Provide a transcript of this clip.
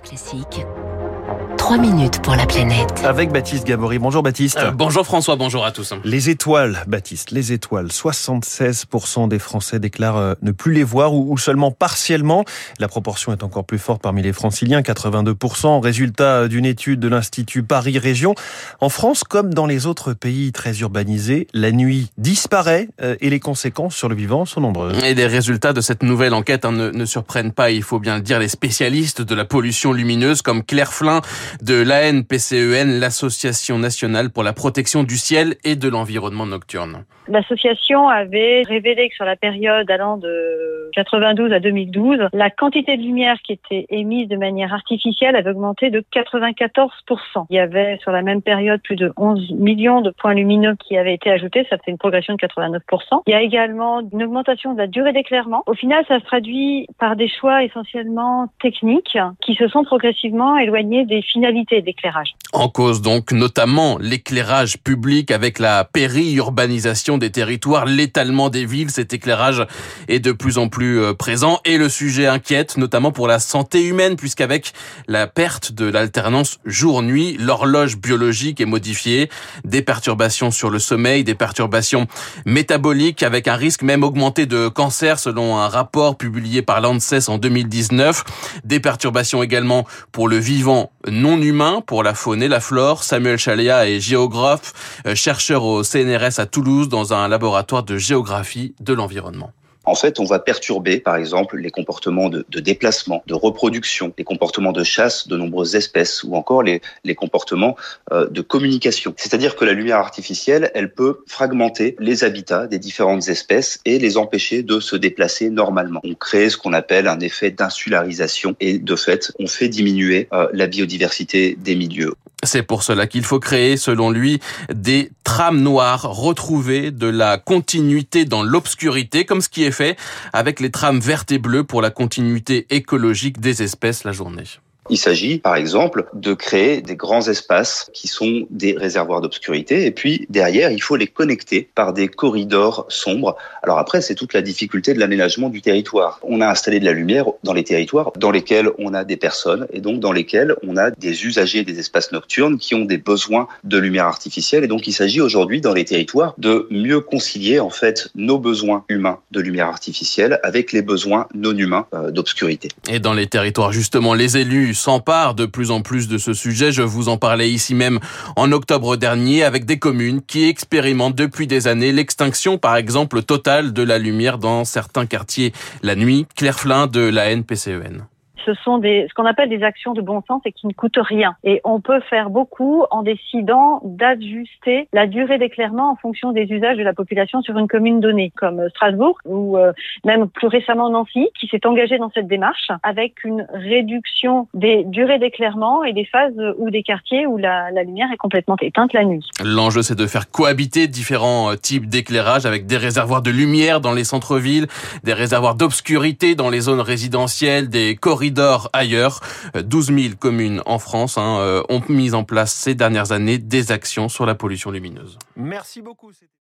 Classique. 3 minutes pour la planète. Avec Baptiste Gabory. Bonjour Baptiste. Euh, bonjour François, bonjour à tous. Les étoiles, Baptiste, les étoiles. 76% des Français déclarent euh, ne plus les voir ou, seulement partiellement. La proportion est encore plus forte parmi les franciliens, 82%. Résultat d'une étude de l'Institut Paris Région. En France, comme dans les autres pays très urbanisés, la nuit disparaît euh, et les conséquences sur le vivant sont nombreuses. Et les résultats de cette nouvelle enquête hein, ne, ne surprennent pas, il faut bien le dire, les spécialistes de la pollution lumineuse comme Claire Flin de l'ANPCEN, l'Association nationale pour la protection du ciel et de l'environnement nocturne. L'association avait révélé que sur la période allant de 92 à 2012, la quantité de lumière qui était émise de manière artificielle avait augmenté de 94%. Il y avait sur la même période plus de 11 millions de points lumineux qui avaient été ajoutés, ça fait une progression de 89%. Il y a également une augmentation de la durée d'éclairement. Au final, ça se traduit par des choix essentiellement techniques qui se sont progressivement éloignés des finalités d'éclairage. En cause donc notamment l'éclairage public avec la périurbanisation des territoires, l'étalement des villes, cet éclairage est de plus en plus euh, présent et le sujet inquiète notamment pour la santé humaine puisqu'avec la perte de l'alternance jour-nuit, l'horloge biologique est modifiée, des perturbations sur le sommeil, des perturbations métaboliques avec un risque même augmenté de cancer selon un rapport publié par l'ANSES en 2019, des perturbations également pour le vivant non humain, pour la faune la flore. Samuel Chaléa est géographe, euh, chercheur au CNRS à Toulouse dans un laboratoire de géographie de l'environnement. En fait, on va perturber, par exemple, les comportements de, déplacement, de reproduction, les comportements de chasse de nombreuses espèces, ou encore les, les comportements euh, de communication. C'est-à-dire que la lumière artificielle, elle peut fragmenter les habitats des différentes espèces et les empêcher de se déplacer normalement. On crée ce qu'on appelle un effet d'insularisation et de fait, on fait diminuer euh, la biodiversité des milieux. C'est pour cela qu'il faut créer, selon lui, des trames noires retrouvées de la continuité dans l'obscurité, comme ce qui est fait avec les trames vertes et bleues pour la continuité écologique des espèces la journée. Il s'agit, par exemple, de créer des grands espaces qui sont des réservoirs d'obscurité. Et puis, derrière, il faut les connecter par des corridors sombres. Alors après, c'est toute la difficulté de l'aménagement du territoire. On a installé de la lumière dans les territoires dans lesquels on a des personnes et donc dans lesquels on a des usagers des espaces nocturnes qui ont des besoins de lumière artificielle. Et donc, il s'agit aujourd'hui, dans les territoires, de mieux concilier, en fait, nos besoins humains de lumière artificielle avec les besoins non humains euh, d'obscurité. Et dans les territoires, justement, les élus s'empare de plus en plus de ce sujet. Je vous en parlais ici même en octobre dernier avec des communes qui expérimentent depuis des années l'extinction, par exemple, totale de la lumière dans certains quartiers la nuit. Claire Flin de la NPCEN ce sont des, ce qu'on appelle des actions de bon sens et qui ne coûtent rien. Et on peut faire beaucoup en décidant d'ajuster la durée d'éclairement en fonction des usages de la population sur une commune donnée, comme Strasbourg ou euh, même plus récemment Nancy, qui s'est engagé dans cette démarche avec une réduction des durées d'éclairement et des phases ou des quartiers où la, la lumière est complètement éteinte la nuit. L'enjeu, c'est de faire cohabiter différents euh, types d'éclairage avec des réservoirs de lumière dans les centres-villes, des réservoirs d'obscurité dans les zones résidentielles, des corridors d'or ailleurs. 12 000 communes en France hein, euh, ont mis en place ces dernières années des actions sur la pollution lumineuse. Merci beaucoup.